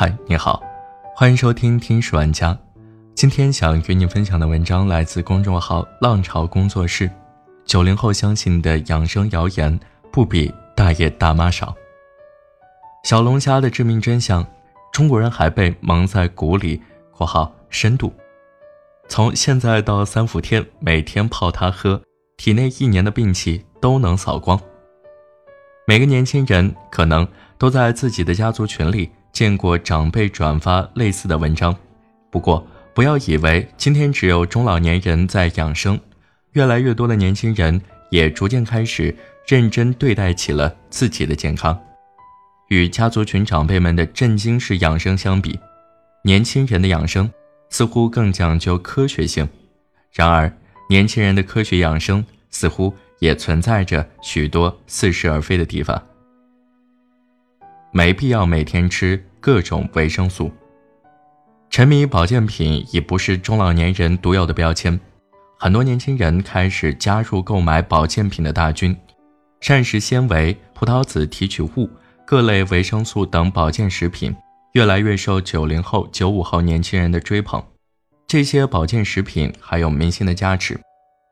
嗨，你好，欢迎收听听书玩家。今天想与你分享的文章来自公众号浪潮工作室。九零后相信的养生谣言不比大爷大妈少。小龙虾的致命真相：中国人还被蒙在鼓里（括号深度）。从现在到三伏天，每天泡它喝，体内一年的病气都能扫光。每个年轻人可能都在自己的家族群里。见过长辈转发类似的文章，不过不要以为今天只有中老年人在养生，越来越多的年轻人也逐渐开始认真对待起了自己的健康。与家族群长辈们的震惊式养生相比，年轻人的养生似乎更讲究科学性。然而，年轻人的科学养生似乎也存在着许多似是而非的地方。没必要每天吃各种维生素。沉迷保健品已不是中老年人独有的标签，很多年轻人开始加入购买保健品的大军，膳食纤维、葡萄籽提取物、各类维生素等保健食品越来越受九零后、九五后年轻人的追捧。这些保健食品还有明星的加持，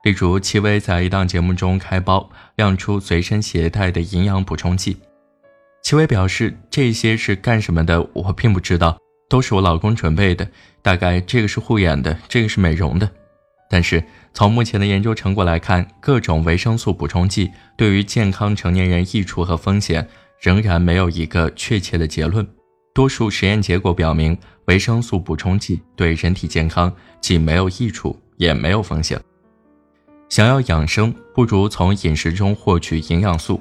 例如戚薇在一档节目中开包亮出随身携带的营养补充剂。戚薇表示：“这些是干什么的？我并不知道，都是我老公准备的。大概这个是护眼的，这个是美容的。但是从目前的研究成果来看，各种维生素补充剂对于健康成年人益处和风险仍然没有一个确切的结论。多数实验结果表明，维生素补充剂对人体健康既没有益处，也没有风险。想要养生，不如从饮食中获取营养素。”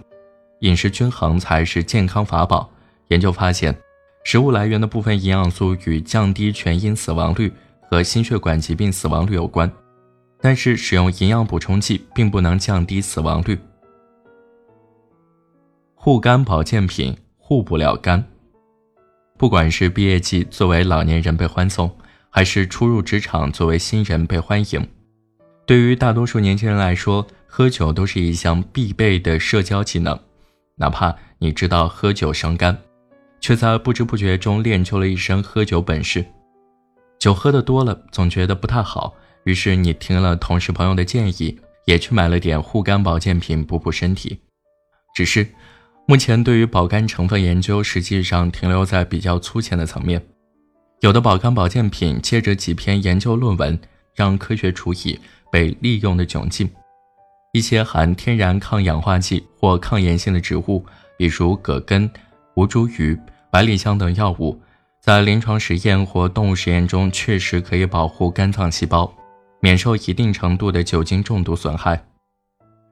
饮食均衡才是健康法宝。研究发现，食物来源的部分营养素与降低全因死亡率和心血管疾病死亡率有关，但是使用营养补充剂并不能降低死亡率。护肝保健品护不了肝。不管是毕业季作为老年人被欢送，还是初入职场作为新人被欢迎，对于大多数年轻人来说，喝酒都是一项必备的社交技能。哪怕你知道喝酒伤肝，却在不知不觉中练就了一身喝酒本事。酒喝的多了，总觉得不太好，于是你听了同事朋友的建议，也去买了点护肝保健品补补身体。只是，目前对于保肝成分研究，实际上停留在比较粗浅的层面。有的保肝保健品借着几篇研究论文，让科学处以被利用的窘境。一些含天然抗氧化剂或抗炎性的植物，比如葛根、吴茱萸、百里香等药物，在临床实验或动物实验中确实可以保护肝脏细胞免受一定程度的酒精中毒损害。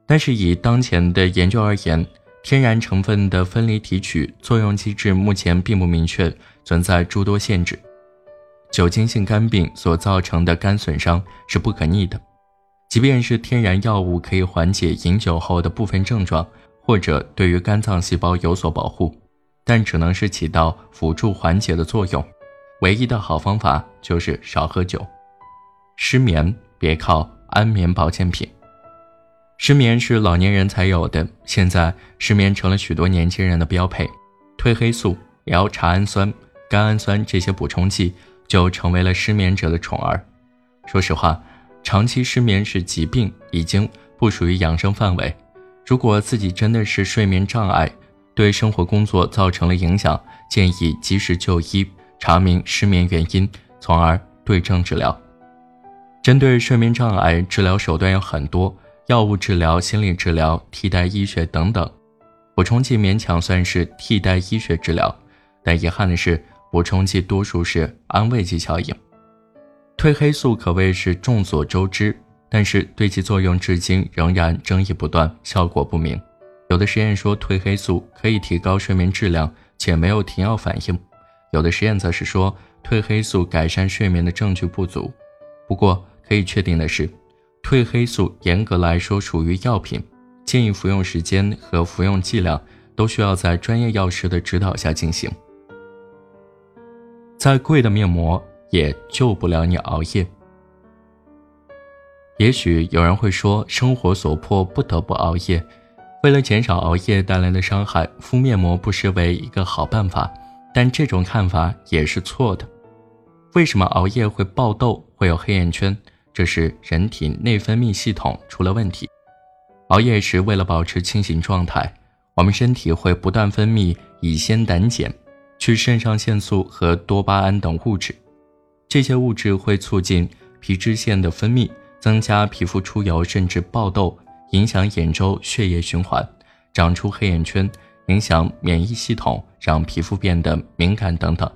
但是以当前的研究而言，天然成分的分离提取作用机制目前并不明确，存在诸多限制。酒精性肝病所造成的肝损伤是不可逆的。即便是天然药物可以缓解饮酒后的部分症状，或者对于肝脏细胞有所保护，但只能是起到辅助缓解的作用。唯一的好方法就是少喝酒。失眠别靠安眠保健品。失眠是老年人才有的，现在失眠成了许多年轻人的标配。褪黑素、L- 茶氨酸、甘氨酸这些补充剂就成为了失眠者的宠儿。说实话。长期失眠是疾病，已经不属于养生范围。如果自己真的是睡眠障碍，对生活工作造成了影响，建议及时就医，查明失眠原因，从而对症治疗。针对睡眠障碍，治疗手段有很多，药物治疗、心理治疗、替代医学等等。补充剂勉强算是替代医学治疗，但遗憾的是，补充剂多数是安慰剂效应。褪黑素可谓是众所周知，但是对其作用至今仍然争议不断，效果不明。有的实验说褪黑素可以提高睡眠质量，且没有停药反应；有的实验则是说褪黑素改善睡眠的证据不足。不过可以确定的是，褪黑素严格来说属于药品，建议服用时间和服用剂量都需要在专业药师的指导下进行。再贵的面膜。也救不了你熬夜。也许有人会说，生活所迫不得不熬夜，为了减少熬夜带来的伤害，敷面膜不失为一个好办法。但这种看法也是错的。为什么熬夜会爆痘、会有黑眼圈？这是人体内分泌系统出了问题。熬夜时，为了保持清醒状态，我们身体会不断分泌乙酰胆碱、去肾上腺素和多巴胺等物质。这些物质会促进皮脂腺的分泌，增加皮肤出油甚至爆痘，影响眼周血液循环，长出黑眼圈，影响免疫系统，让皮肤变得敏感等等。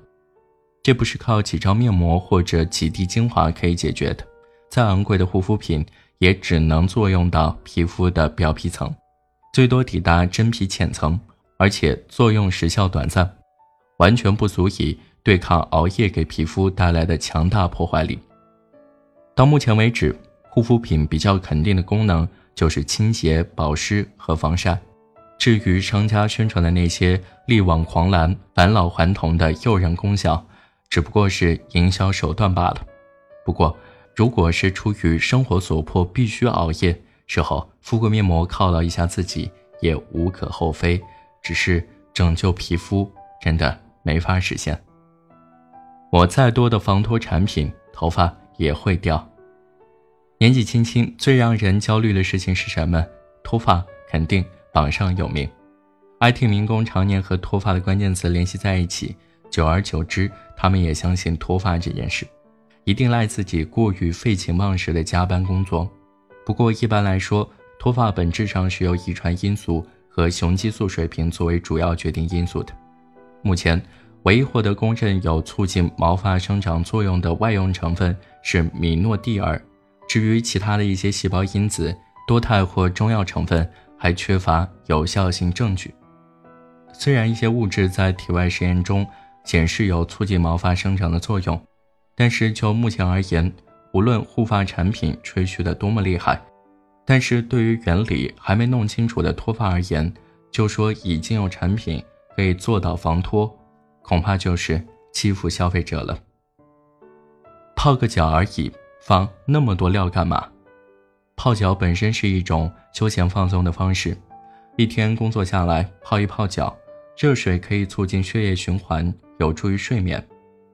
这不是靠几张面膜或者几滴精华可以解决的。再昂贵的护肤品。也只能作用到皮肤的表皮层，最多抵达真皮浅层，而且作用时效短暂，完全不足以对抗熬夜给皮肤带来的强大破坏力。到目前为止，护肤品比较肯定的功能就是清洁、保湿和防晒。至于商家宣传的那些力挽狂澜、返老还童的诱人功效，只不过是营销手段罢了。不过，如果是出于生活所迫必须熬夜，事后敷个面膜犒劳一下自己也无可厚非。只是拯救皮肤真的没法实现。抹再多的防脱产品，头发也会掉。年纪轻轻最让人焦虑的事情是什么？脱发肯定榜上有名。IT 民工常年和脱发的关键词联系在一起，久而久之，他们也相信脱发这件事。一定赖自己过于废寝忘食的加班工作。不过一般来说，脱发本质上是由遗传因素和雄激素水平作为主要决定因素的。目前唯一获得公认有促进毛发生长作用的外用成分是米诺地尔。至于其他的一些细胞因子、多肽或中药成分，还缺乏有效性证据。虽然一些物质在体外实验中显示有促进毛发生长的作用。但是就目前而言，无论护发产品吹嘘的多么厉害，但是对于原理还没弄清楚的脱发而言，就说已经有产品可以做到防脱，恐怕就是欺负消费者了。泡个脚而已，放那么多料干嘛？泡脚本身是一种休闲放松的方式，一天工作下来泡一泡脚，热水可以促进血液循环，有助于睡眠。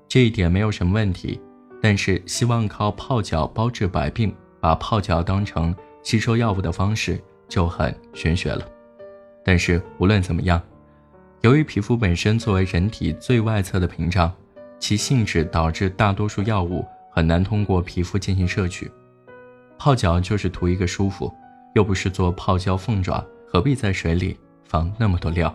这一点没有什么问题，但是希望靠泡脚包治百病，把泡脚当成吸收药物的方式就很玄学了。但是无论怎么样，由于皮肤本身作为人体最外侧的屏障，其性质导致大多数药物很难通过皮肤进行摄取。泡脚就是图一个舒服，又不是做泡椒凤爪，何必在水里放那么多料？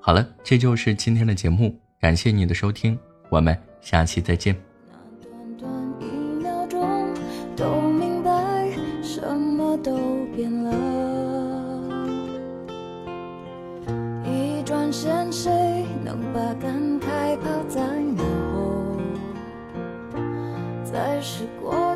好了，这就是今天的节目，感谢你的收听，我们下期再见。变了。一转身，谁能把感慨抛在脑后？在时光。